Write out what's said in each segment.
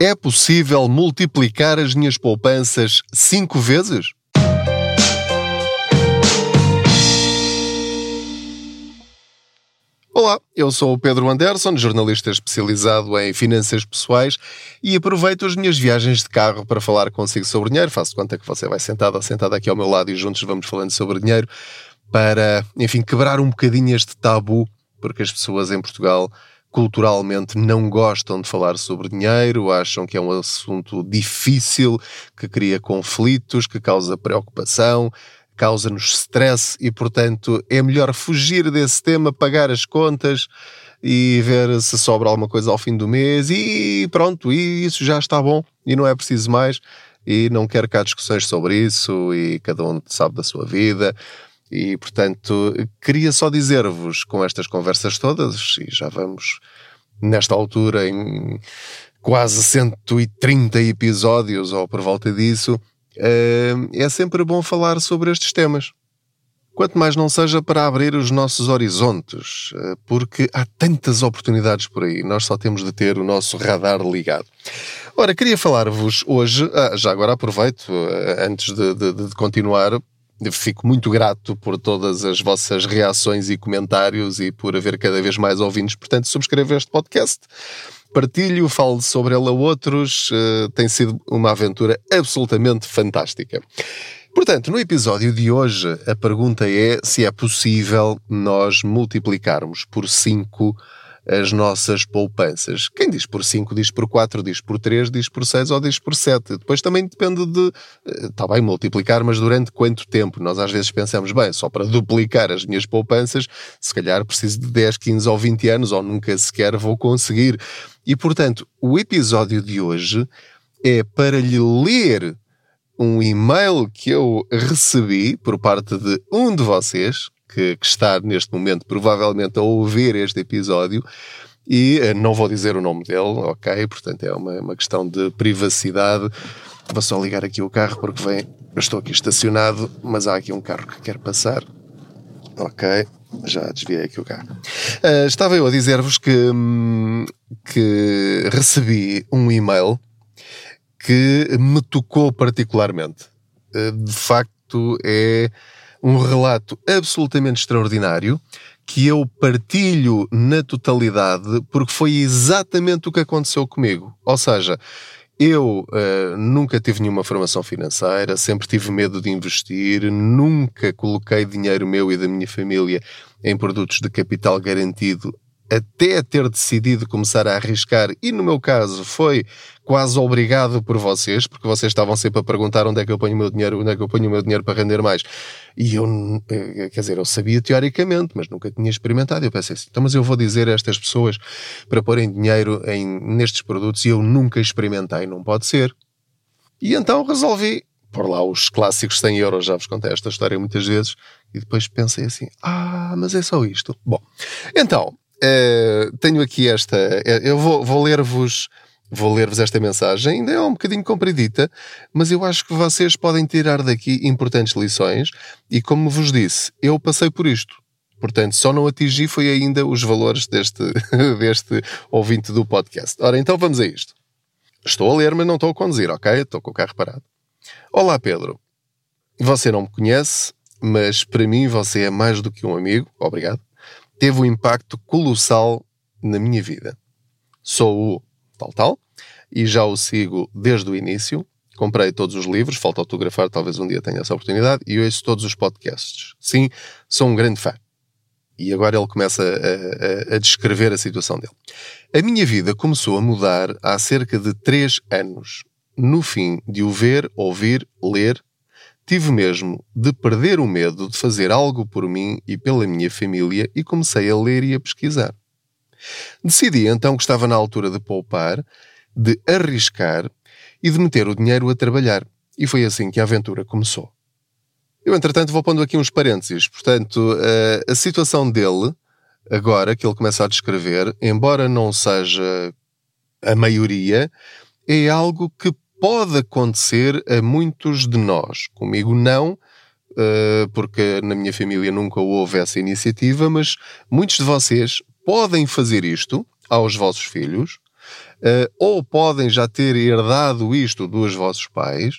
É possível multiplicar as minhas poupanças cinco vezes? Olá, eu sou o Pedro Anderson, jornalista especializado em finanças pessoais e aproveito as minhas viagens de carro para falar consigo sobre dinheiro. Faço conta que você vai sentado ou sentada aqui ao meu lado e juntos vamos falando sobre dinheiro para, enfim, quebrar um bocadinho este tabu, porque as pessoas em Portugal culturalmente não gostam de falar sobre dinheiro, acham que é um assunto difícil, que cria conflitos, que causa preocupação, causa-nos stress e, portanto, é melhor fugir desse tema, pagar as contas e ver se sobra alguma coisa ao fim do mês e pronto, e isso já está bom e não é preciso mais e não quero cá discussões sobre isso e cada um sabe da sua vida. E, portanto, queria só dizer-vos com estas conversas todas, e já vamos nesta altura em quase 130 episódios ou por volta disso, eh, é sempre bom falar sobre estes temas. Quanto mais não seja para abrir os nossos horizontes, eh, porque há tantas oportunidades por aí, nós só temos de ter o nosso radar ligado. Ora, queria falar-vos hoje, ah, já agora aproveito, eh, antes de, de, de continuar, Fico muito grato por todas as vossas reações e comentários e por haver cada vez mais ouvintes. Portanto, subscreva este podcast, partilho, falo sobre ele a outros. Uh, tem sido uma aventura absolutamente fantástica. Portanto, no episódio de hoje, a pergunta é se é possível nós multiplicarmos por 5 as nossas poupanças. Quem diz por 5, diz por 4, diz por 3, diz por 6 ou diz por 7. Depois também depende de. Está bem multiplicar, mas durante quanto tempo? Nós às vezes pensamos, bem, só para duplicar as minhas poupanças, se calhar preciso de 10, 15 ou 20 anos, ou nunca sequer vou conseguir. E portanto, o episódio de hoje é para lhe ler um e-mail que eu recebi por parte de um de vocês, que, que está neste momento provavelmente a ouvir este episódio e uh, não vou dizer o nome dele, ok? Portanto, é uma, uma questão de privacidade. Vou só ligar aqui o carro porque vem. Eu estou aqui estacionado, mas há aqui um carro que quer passar. Ok, já desviei aqui o carro. Uh, estava eu a dizer-vos que, hum, que recebi um e-mail que me tocou particularmente. Uh, de facto, é um relato absolutamente extraordinário que eu partilho na totalidade porque foi exatamente o que aconteceu comigo. Ou seja, eu uh, nunca tive nenhuma formação financeira, sempre tive medo de investir, nunca coloquei dinheiro meu e da minha família em produtos de capital garantido até ter decidido começar a arriscar, e no meu caso foi quase obrigado por vocês, porque vocês estavam sempre a perguntar onde é que eu ponho o meu dinheiro, onde é que eu ponho o meu dinheiro para render mais. E eu, eh, quer dizer, eu sabia teoricamente, mas nunca tinha experimentado. Eu pensei assim, então, mas eu vou dizer a estas pessoas para porem dinheiro em, nestes produtos e eu nunca experimentei, não pode ser. E então resolvi por lá os clássicos 100 euros, já vos contei esta história muitas vezes, e depois pensei assim, ah, mas é só isto. Bom, então, uh, tenho aqui esta. Uh, eu vou, vou ler-vos. Vou ler-vos esta mensagem, ainda é um bocadinho compridita, mas eu acho que vocês podem tirar daqui importantes lições. E como vos disse, eu passei por isto. Portanto, só não atingi foi ainda os valores deste, deste ouvinte do podcast. Ora, então vamos a isto. Estou a ler, mas não estou a conduzir, ok? Estou com o carro parado. Olá, Pedro. Você não me conhece, mas para mim você é mais do que um amigo. Obrigado teve um impacto colossal na minha vida. Sou o tal tal e já o sigo desde o início. Comprei todos os livros, falta autografar, talvez um dia tenha essa oportunidade, e ouço todos os podcasts. Sim, sou um grande fã. E agora ele começa a, a, a, descrever a situação dele. A minha vida começou a mudar há cerca de três anos. No fim de o ver, ouvir, ler Tive mesmo de perder o medo de fazer algo por mim e pela minha família e comecei a ler e a pesquisar. Decidi então que estava na altura de poupar, de arriscar e de meter o dinheiro a trabalhar. E foi assim que a aventura começou. Eu, entretanto, vou pondo aqui uns parênteses. Portanto, a, a situação dele, agora que ele começa a descrever, embora não seja a maioria, é algo que pode acontecer a muitos de nós. Comigo não, eh, porque na minha família nunca houve essa iniciativa, mas muitos de vocês podem fazer isto aos vossos filhos uh, ou podem já ter herdado isto dos vossos pais,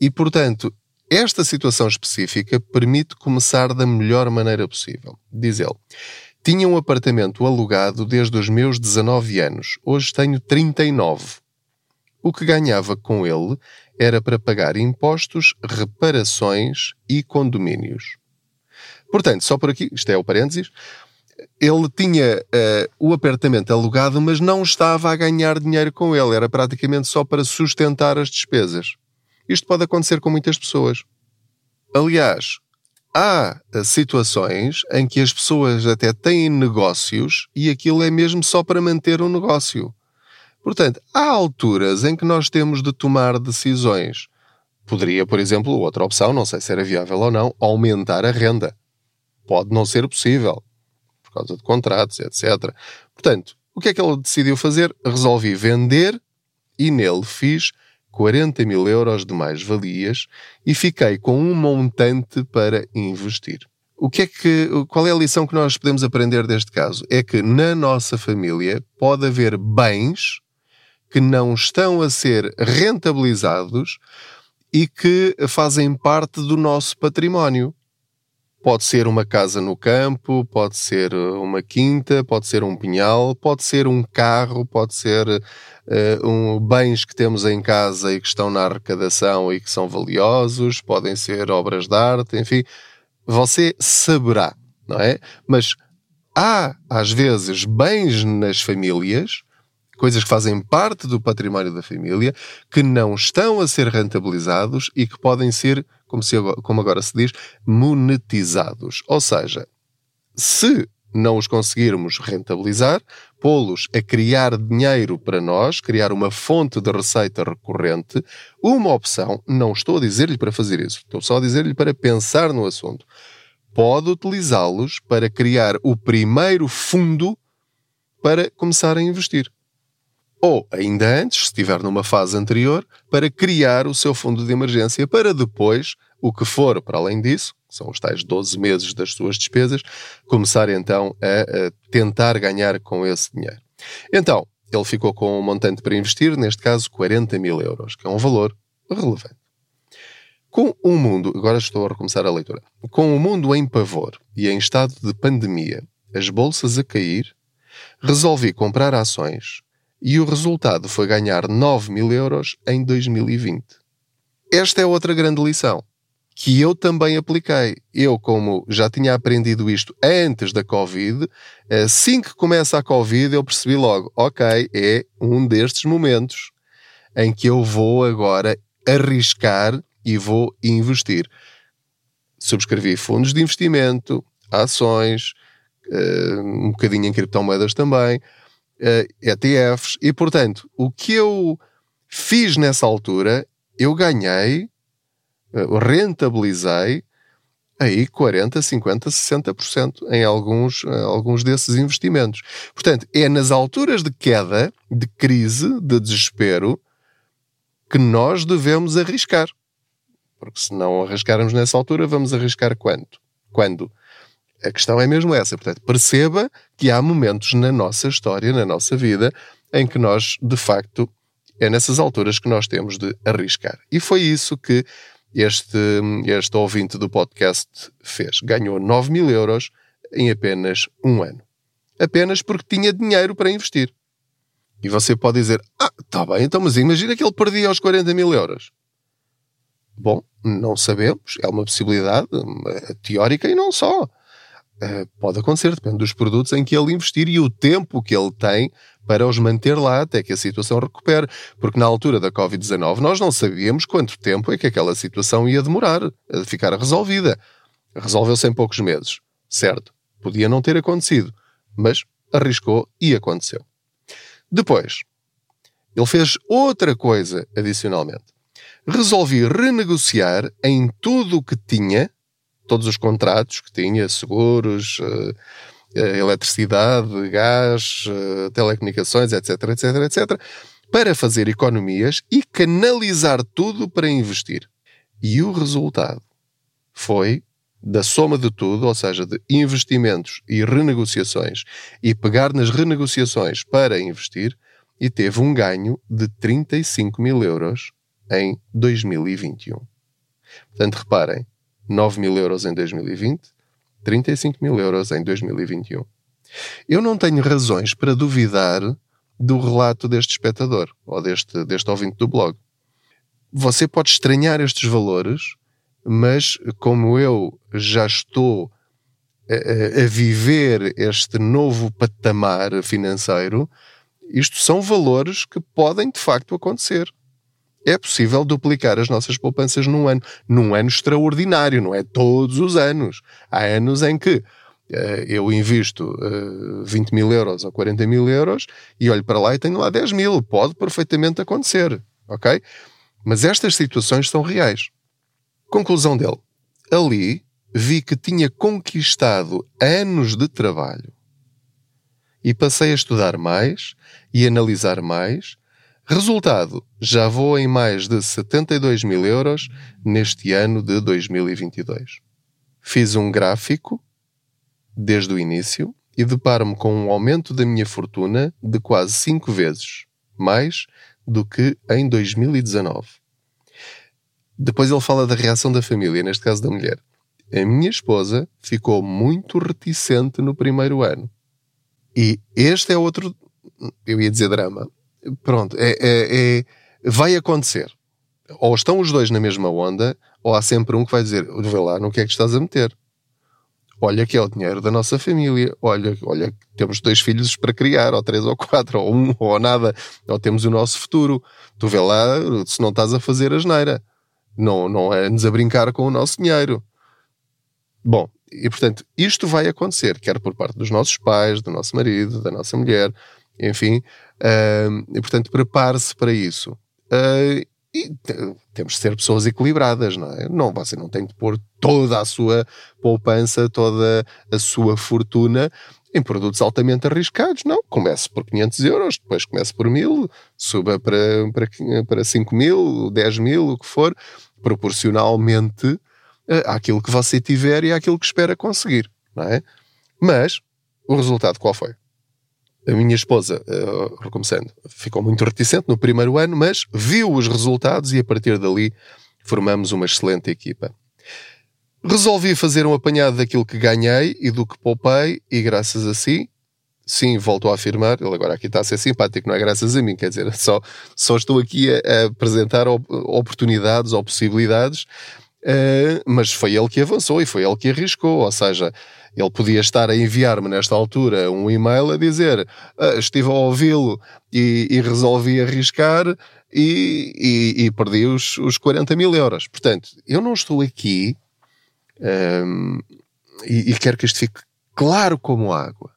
e portanto, esta situação específica permite começar da melhor maneira possível. Diz ele: Tinha um apartamento alugado desde os meus 19 anos, hoje tenho 39. O que ganhava com ele era para pagar impostos, reparações e condomínios. Portanto, só por aqui, isto é o parênteses, ele tinha uh, o apartamento alugado, mas não estava a ganhar dinheiro com ele, era praticamente só para sustentar as despesas. Isto pode acontecer com muitas pessoas. Aliás, há eh, situações em que as pessoas até têm negócios e aquilo é mesmo só para manter o um negócio. Portanto, há alturas em que nós temos de tomar decisões. Poderia, por exemplo, outra opção, não sei se era viável ou não, aumentar a renda. Pode não ser possível, por causa de contratos, etc. Portanto, o que é que ele decidiu fazer? Resolvi vender e nele fiz 40 mil euros de mais-valias e fiquei com um montante para investir. O que é que, qual é a lição que nós podemos aprender deste caso? É que na nossa família pode haver bens que não estão a ser rentabilizados e que fazem parte do nosso património. Pode ser uma casa no campo, pode ser uma quinta, pode ser um pinhal, pode ser um carro, pode ser uh, um, bens que temos em casa e que estão na arrecadação e que são valiosos, podem ser obras de arte, enfim. Você saberá, não é? Mas há, às vezes, bens nas famílias coisas que fazem parte do património da família, que não estão a ser rentabilizados e que podem ser, como, se, como agora se diz, monetizados. Ou seja, se não os conseguirmos rentabilizar, pô-los a criar dinheiro para nós, criar uma fonte de receita recorrente, uma opção, não estou a dizer-lhe para fazer isso, estou só a dizer-lhe para pensar no assunto. Pode utilizá-los para criar o primeiro fundo para começar a investir ou, ainda antes, se estiver numa fase anterior, para criar o seu fundo de emergência para depois, o que for para além disso, são os tais 12 meses das suas despesas, começar então a, a tentar ganhar com esse dinheiro. Então, ele ficou com um montante para investir, neste caso 40 mil euros, que é um valor relevante. Com o um mundo, agora estou a recomeçar a leitura, com o um mundo em pavor e em estado de pandemia, as bolsas a cair, resolvi comprar ações e o resultado foi ganhar 9 mil euros em 2020. Esta é outra grande lição que eu também apliquei. Eu, como já tinha aprendido isto antes da Covid, assim que começa a Covid, eu percebi logo: ok, é um destes momentos em que eu vou agora arriscar e vou investir. Subscrevi fundos de investimento, ações, eh, um bocadinho em criptomoedas também ETFs, e portanto, o que eu fiz nessa altura, eu ganhei, uh, rentabilizei aí 40, 50, 60% em alguns, uh, alguns desses investimentos. Portanto, é nas alturas de queda, de crise, de desespero, que nós devemos arriscar. Porque se não arriscarmos nessa altura, vamos arriscar quanto? Quando? A questão é mesmo essa. Portanto, perceba que há momentos na nossa história, na nossa vida, em que nós, de facto, é nessas alturas que nós temos de arriscar. E foi isso que este, este ouvinte do podcast fez. Ganhou 9 mil euros em apenas um ano. Apenas porque tinha dinheiro para investir. E você pode dizer: Ah, está bem, então, mas imagina que ele perdia os 40 mil euros. Bom, não sabemos, é uma possibilidade é teórica e não só. Uh, pode acontecer, depende dos produtos em que ele investir e o tempo que ele tem para os manter lá até que a situação recupere. Porque na altura da Covid-19 nós não sabíamos quanto tempo é que aquela situação ia demorar a ficar resolvida. Resolveu-se em poucos meses, certo? Podia não ter acontecido, mas arriscou e aconteceu. Depois, ele fez outra coisa adicionalmente. Resolvi renegociar em tudo o que tinha todos os contratos que tinha, seguros, uh, eletricidade, gás, uh, telecomunicações, etc, etc, etc, para fazer economias e canalizar tudo para investir. E o resultado foi da soma de tudo, ou seja, de investimentos e renegociações, e pegar nas renegociações para investir, e teve um ganho de 35 mil euros em 2021. Portanto, reparem, 9 mil euros em 2020, 35 mil euros em 2021. Eu não tenho razões para duvidar do relato deste espectador ou deste, deste ouvinte do blog. Você pode estranhar estes valores, mas como eu já estou a, a viver este novo patamar financeiro, isto são valores que podem de facto acontecer. É possível duplicar as nossas poupanças num ano. Num ano extraordinário, não é todos os anos. Há anos em que uh, eu invisto uh, eh, 20 mil euros ou 40 mil euros e olho para lá e tenho lá 10 mil. Pode perfeitamente acontecer, ok? Mas estas situações são reais. Conclusão dele. Ali vi que tinha conquistado anos de trabalho e passei a estudar mais e analisar mais. Resultado, já vou em mais de 72 mil euros neste ano de 2022. Fiz um gráfico desde o início e deparo-me com um aumento da minha fortuna de quase 5 vezes mais do que em 2019. Depois ele fala da reação da família, neste caso da mulher. A minha esposa ficou muito reticente no primeiro ano. E este é outro, eu ia dizer drama. Pronto, é, é, é, vai acontecer. Ou estão os dois na mesma onda, ou há sempre um que vai dizer: vê lá no que é que estás a meter. Olha que é o dinheiro da nossa família. Olha, olha, temos dois filhos para criar, ou três ou quatro, ou um, ou nada. Ou temos o nosso futuro. Tu vê lá se não estás a fazer a geneira. Não, não é-nos a brincar com o nosso dinheiro. Bom, e portanto, isto vai acontecer, quer por parte dos nossos pais, do nosso marido, da nossa mulher, enfim, uh, e portanto, prepare-se para isso. Uh, e temos de ser pessoas equilibradas, não é? Não, você não tem de pôr toda a sua poupança, toda a sua fortuna em produtos altamente arriscados. Não, comece por 500 euros, depois comece por 1000, suba para, para, para 5 mil, 10 mil, o que for, proporcionalmente uh, àquilo que você tiver e àquilo que espera conseguir, não é? Mas, o resultado qual foi? A minha esposa, uh, recomeçando, ficou muito reticente no primeiro ano, mas viu os resultados e a partir dali formamos uma excelente equipa. Resolvi fazer um apanhado daquilo que ganhei e do que poupei, e graças a si, sim, volto a afirmar, ele agora aqui está a ser simpático, não é graças a mim, quer dizer, só, só estou aqui a, a apresentar oportunidades ou possibilidades Uh, mas foi ele que avançou e foi ele que arriscou, ou seja, ele podia estar a enviar-me nesta altura um e-mail a dizer uh, estive a ouvi-lo e, e, resolvi arriscar e, e, e, perdi os, os 40 mil euros. Portanto, eu não estou aqui um, e, quero que isto fique claro como água.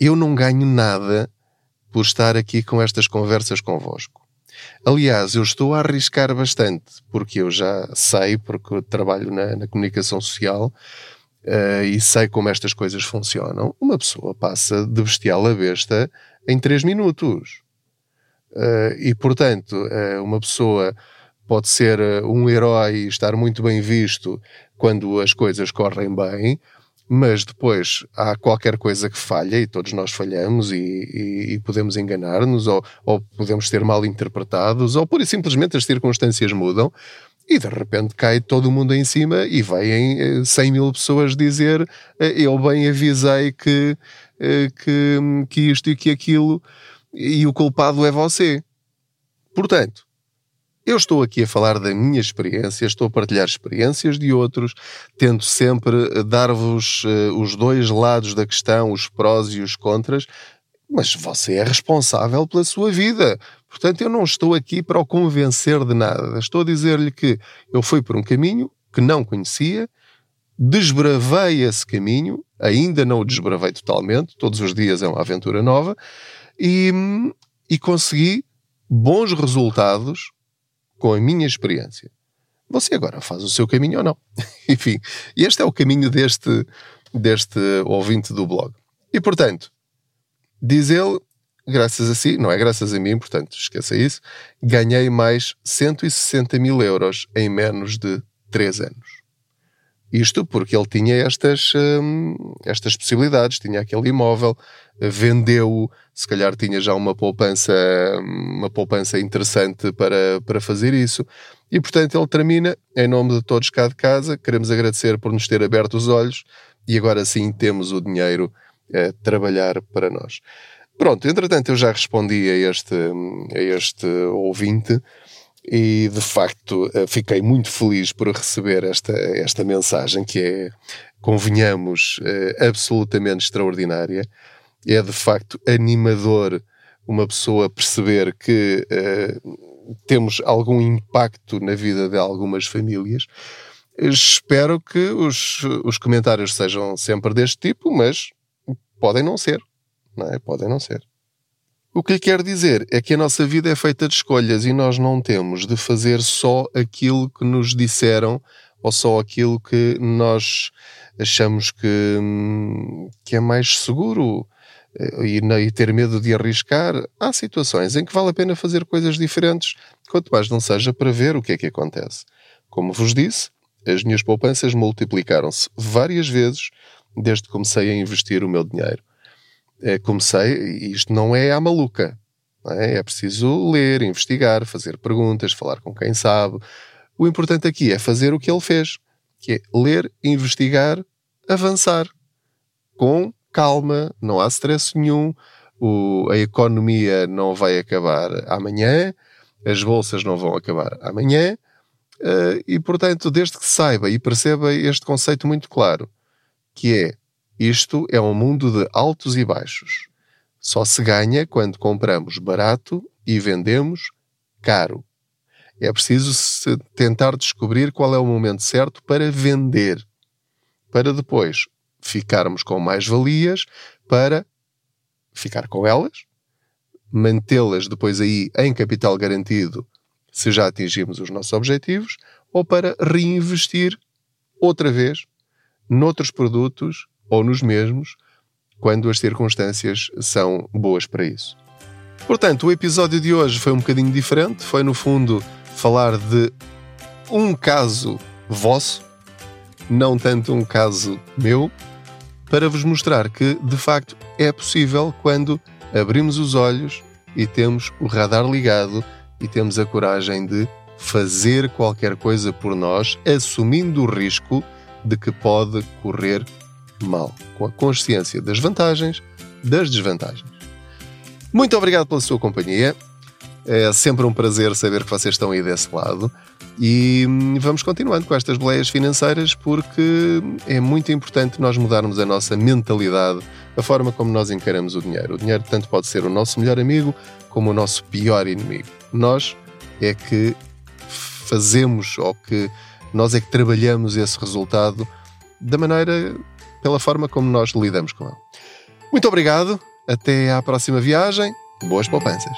Eu não ganho nada por estar aqui com estas conversas convosco. Aliás, eu estou a arriscar bastante, porque eu já sei, porque eu trabalho na, na comunicação social uh, e sei como estas coisas funcionam. Uma pessoa passa de bestial a besta em 3 minutos. Uh, e, portanto, uh, uma pessoa pode ser um herói e estar muito bem visto quando as coisas correm bem, mas depois há qualquer coisa que falha e todos nós falhamos e, e, e podemos enganar-nos ou, ou, podemos ser mal interpretados ou pura e simplesmente as circunstâncias mudam e de repente cai todo mundo em cima e vêm 100 eh, mil pessoas dizer eh, eu bem avisei que, eh, que, que isto e que aquilo e o culpado é você. Portanto, eu estou aqui a falar da minha experiência, estou a partilhar experiências de outros, tento sempre dar-vos os dois lados da questão, os prós e os contras, mas você é responsável pela sua vida. Portanto, eu não estou aqui para o convencer de nada. Estou a dizer-lhe que eu fui por um caminho que não conhecia, desbravei esse caminho, ainda não o desbravei totalmente, todos os dias é uma aventura nova, e, e consegui bons resultados com a minha experiência. Você agora faz o seu caminho ou não. Enfim, este é o caminho deste, deste ouvinte do blog. E portanto, diz ele, graças a si, não é graças a mim, portanto, esqueça isso, ganhei mais 160 mil euros em menos de 3 anos. Isto porque ele tinha estas, hum, estas possibilidades, tinha aquele imóvel, vendeu-o, se calhar tinha já uma poupança, uma poupança interessante para, para fazer isso. E portanto ele termina, em nome de todos cá de casa, queremos agradecer por nos ter aberto os olhos e agora sim temos o dinheiro trabalhar para nós. Pronto, entretanto eu já respondi a este, a este ouvinte e de facto eh, fiquei muito feliz por receber esta, esta mensagem que é, convenhamos, eh, absolutamente extraordinária. É de facto animador uma pessoa perceber que uh, temos algum impacto na vida de algumas famílias. Espero que os, os comentários sejam sempre deste tipo, mas podem não ser. Não é? Podem não ser. O que lhe quero dizer é que a nossa vida é feita de escolhas e nós não temos de fazer só aquilo que nos disseram ou só aquilo que nós achamos que, que é mais seguro eh, e, e ter medo de arriscar. Há situações em que vale a pena fazer coisas diferentes, quanto mais não seja para ver o que é que acontece. Como vos disse, as minhas poupanças multiplicaram-se várias vezes desde que comecei a investir o meu dinheiro. É, comecei, isto não é à maluca. É? é preciso ler, investigar, fazer perguntas, falar com quem sabe. O importante aqui é fazer o que ele fez, que é ler, investigar, avançar. Com calma, não há stress nenhum, o, a economia não vai acabar amanhã, as bolsas não vão acabar amanhã, uh, e portanto, desde que saiba e perceba este conceito muito claro, que é isto é um mundo de altos e baixos. Só se ganha quando compramos barato e vendemos caro. É preciso tentar descobrir qual é o momento certo para vender, para depois ficarmos com mais valias, para ficar com elas, mantê-las depois aí em capital garantido se já atingimos os nossos objetivos, ou para reinvestir outra vez noutros produtos ou nos mesmos, quando as circunstâncias são boas para isso. Portanto, o episódio de hoje foi um bocadinho diferente, foi no fundo falar de um caso vosso, não tanto um caso meu, para vos mostrar que de facto é possível quando abrimos os olhos e temos o radar ligado e temos a coragem de fazer qualquer coisa por nós, assumindo o risco de que pode correr mal, com a consciência das vantagens, das desvantagens. Muito obrigado pela sua companhia. É sempre um prazer saber que vocês estão aí desse lado. E hum, vamos continuando com estas boleias financeiras porque é muito importante nós mudarmos a nossa mentalidade, a forma como nós encaramos o dinheiro. O dinheiro tanto pode ser o nosso melhor amigo como o nosso pior inimigo. Nós é que fazemos ou que nós é que trabalhamos esse resultado da maneira pela forma como nós lidamos com ele. Muito obrigado, até à próxima viagem, boas poupanças.